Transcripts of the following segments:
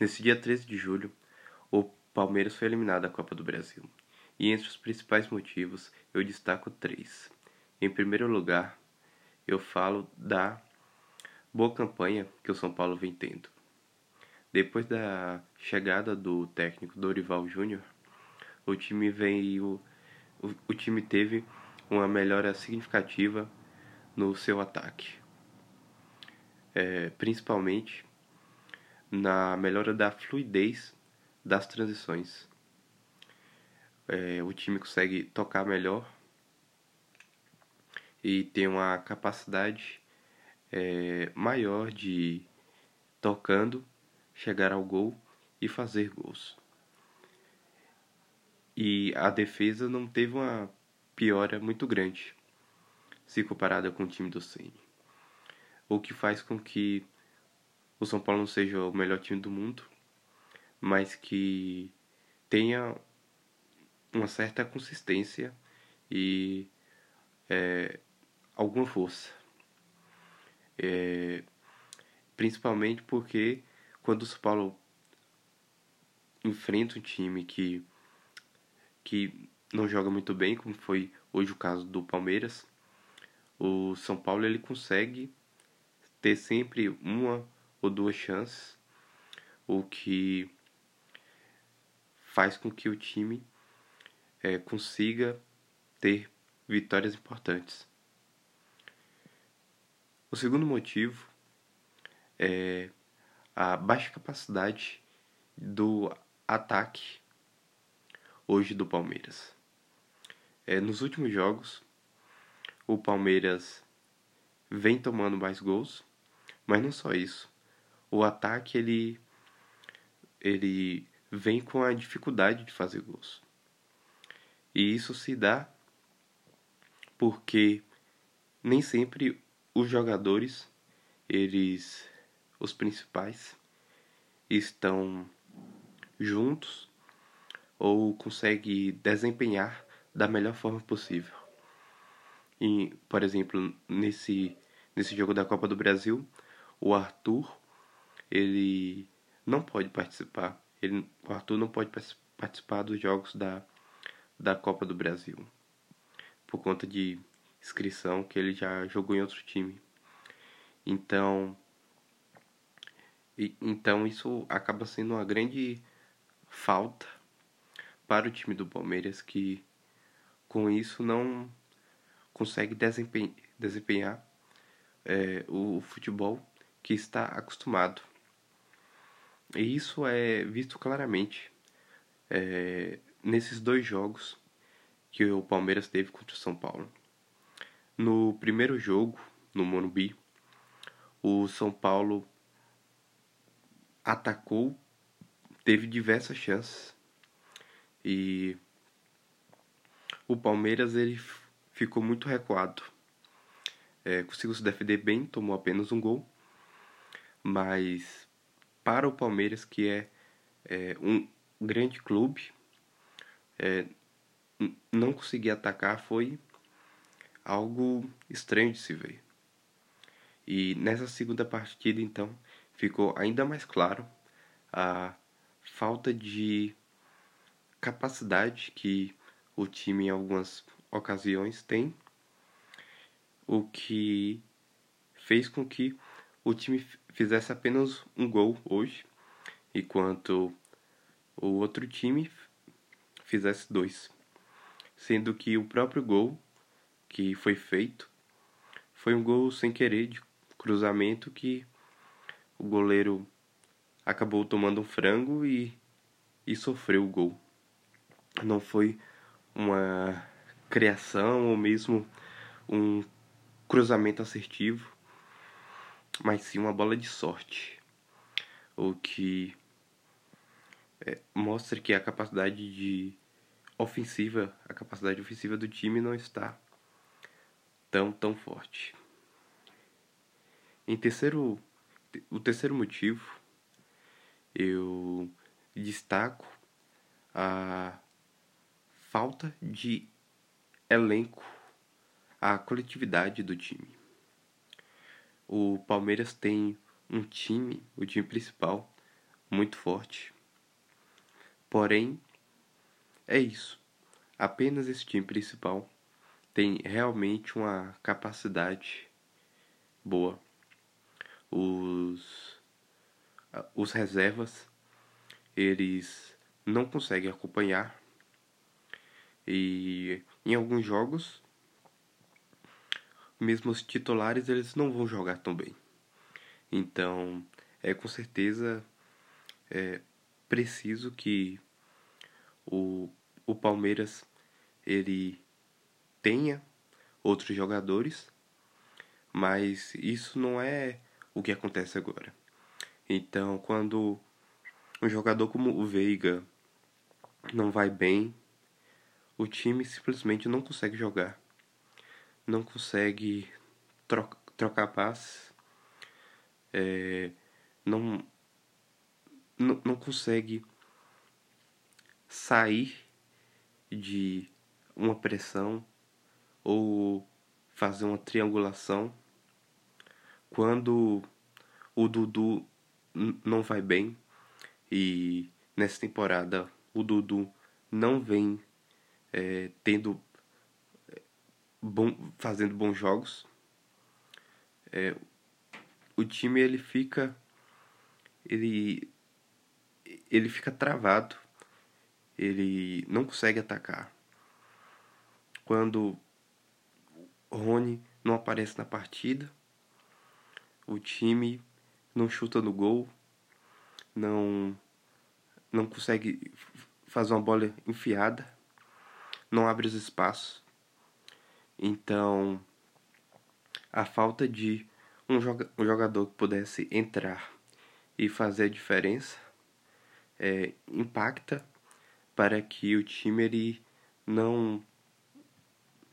Nesse dia 13 de julho, o Palmeiras foi eliminado da Copa do Brasil. E entre os principais motivos, eu destaco três. Em primeiro lugar, eu falo da boa campanha que o São Paulo vem tendo. Depois da chegada do técnico Dorival Júnior, o time veio, o, o time teve uma melhora significativa no seu ataque, é, principalmente na melhora da fluidez das transições. É, o time consegue tocar melhor e tem uma capacidade é, maior de tocando chegar ao gol e fazer gols. E a defesa não teve uma piora muito grande se comparada com o time do Ceni. O que faz com que o São Paulo não seja o melhor time do mundo, mas que tenha uma certa consistência e é, alguma força. É, principalmente porque quando o São Paulo enfrenta um time que, que não joga muito bem, como foi hoje o caso do Palmeiras, o São Paulo ele consegue ter sempre uma ou duas chances, o que faz com que o time é, consiga ter vitórias importantes. O segundo motivo é a baixa capacidade do ataque hoje do Palmeiras. É, nos últimos jogos, o Palmeiras vem tomando mais gols, mas não só isso o ataque ele ele vem com a dificuldade de fazer gols. E isso se dá porque nem sempre os jogadores, eles os principais estão juntos ou conseguem desempenhar da melhor forma possível. E, por exemplo, nesse nesse jogo da Copa do Brasil, o Arthur ele não pode participar. Ele, o Arthur não pode participar dos jogos da, da Copa do Brasil por conta de inscrição que ele já jogou em outro time. Então, e, então isso acaba sendo uma grande falta para o time do Palmeiras que com isso não consegue desempenhar, desempenhar é, o futebol que está acostumado. E isso é visto claramente é, nesses dois jogos que o Palmeiras teve contra o São Paulo. No primeiro jogo, no Morumbi, o São Paulo atacou, teve diversas chances e o Palmeiras ele ficou muito recuado. É, conseguiu se defender bem, tomou apenas um gol, mas para o Palmeiras, que é, é um grande clube, é, não conseguir atacar foi algo estranho de se ver. E nessa segunda partida, então, ficou ainda mais claro a falta de capacidade que o time em algumas ocasiões tem, o que fez com que o time fizesse apenas um gol hoje, enquanto o outro time fizesse dois. Sendo que o próprio gol que foi feito foi um gol sem querer de cruzamento que o goleiro acabou tomando um frango e, e sofreu o gol. Não foi uma criação ou mesmo um cruzamento assertivo mas sim uma bola de sorte. O que é, mostra que a capacidade de ofensiva, a capacidade ofensiva do time não está tão tão forte. Em terceiro, o terceiro motivo, eu destaco a falta de elenco, a coletividade do time o Palmeiras tem um time, o time principal, muito forte. Porém, é isso. Apenas esse time principal tem realmente uma capacidade boa. Os, os reservas, eles não conseguem acompanhar. E em alguns jogos, mesmo os titulares, eles não vão jogar tão bem. Então, é com certeza é preciso que o, o Palmeiras ele tenha outros jogadores, mas isso não é o que acontece agora. Então, quando um jogador como o Veiga não vai bem, o time simplesmente não consegue jogar, não consegue troca, trocar passes, é, não, não, não consegue sair de uma pressão ou fazer uma triangulação quando o Dudu não vai bem. E nessa temporada o Dudu não vem é, tendo bom, fazendo bons jogos. É, o time ele fica ele ele fica travado. Ele não consegue atacar. Quando Rony não aparece na partida, o time não chuta no gol, não não consegue fazer uma bola enfiada, não abre os espaços. Então, a falta de um, joga jogador que pudesse entrar e fazer a diferença é, impacta para que o time ele não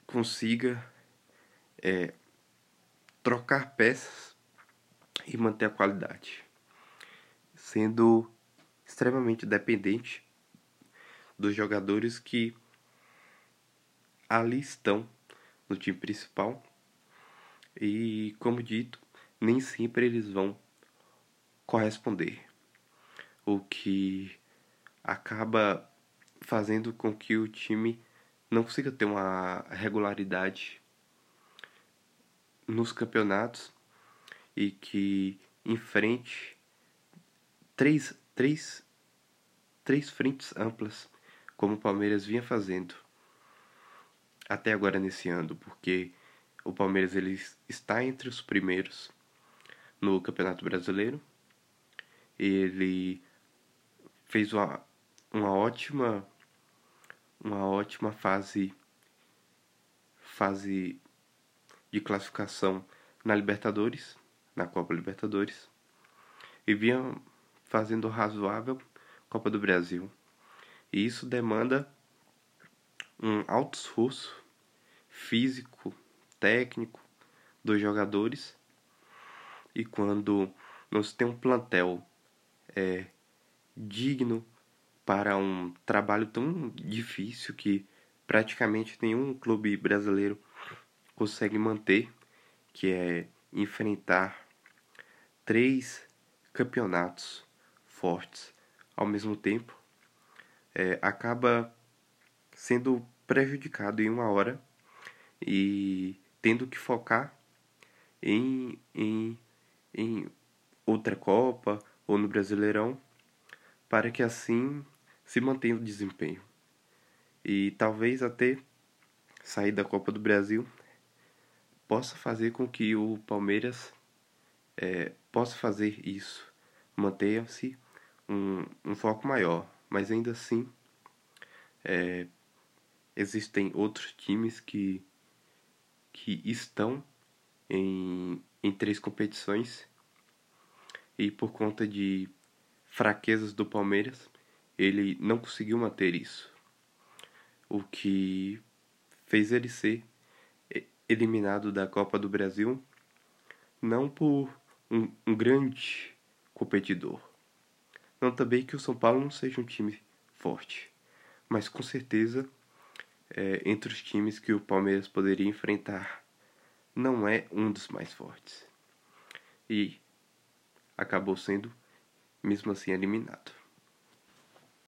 consiga é, trocar peças e manter a qualidade, sendo extremamente dependente dos jogadores que ali estão no time principal. E, como dito, nem sempre eles vão corresponder, o que acaba fazendo com que o time não consiga ter uma regularidade nos campeonatos e que enfrente três, três, três frentes amplas, como o Palmeiras vinha fazendo até agora nesse ano, porque o Palmeiras ele está entre os primeiros no Campeonato Brasileiro. Ele fez uma, uma ótima uma ótima fase fase de classificação na Libertadores, na Copa Libertadores, e vinha fazendo razoável Copa do Brasil. E isso demanda um alto esforço físico, técnico dos jogadores. E quando nós temos um plantel é, digno para um trabalho tão difícil que praticamente nenhum clube brasileiro consegue manter, que é enfrentar três campeonatos fortes ao mesmo tempo, é, acaba sendo prejudicado em uma hora e tendo que focar em, em, em outra Copa ou no Brasileirão para que assim se mantém o desempenho. E talvez até sair da Copa do Brasil possa fazer com que o Palmeiras é, possa fazer isso, mantenha-se um, um foco maior, mas ainda assim é, existem outros times que, que estão em, em três competições e por conta de fraquezas do Palmeiras ele não conseguiu manter isso. O que fez ele ser eliminado da Copa do Brasil não por um, um grande competidor. Não também que o São Paulo não seja um time forte, mas com certeza é, entre os times que o Palmeiras poderia enfrentar não é um dos mais fortes. E acabou sendo mesmo assim eliminado.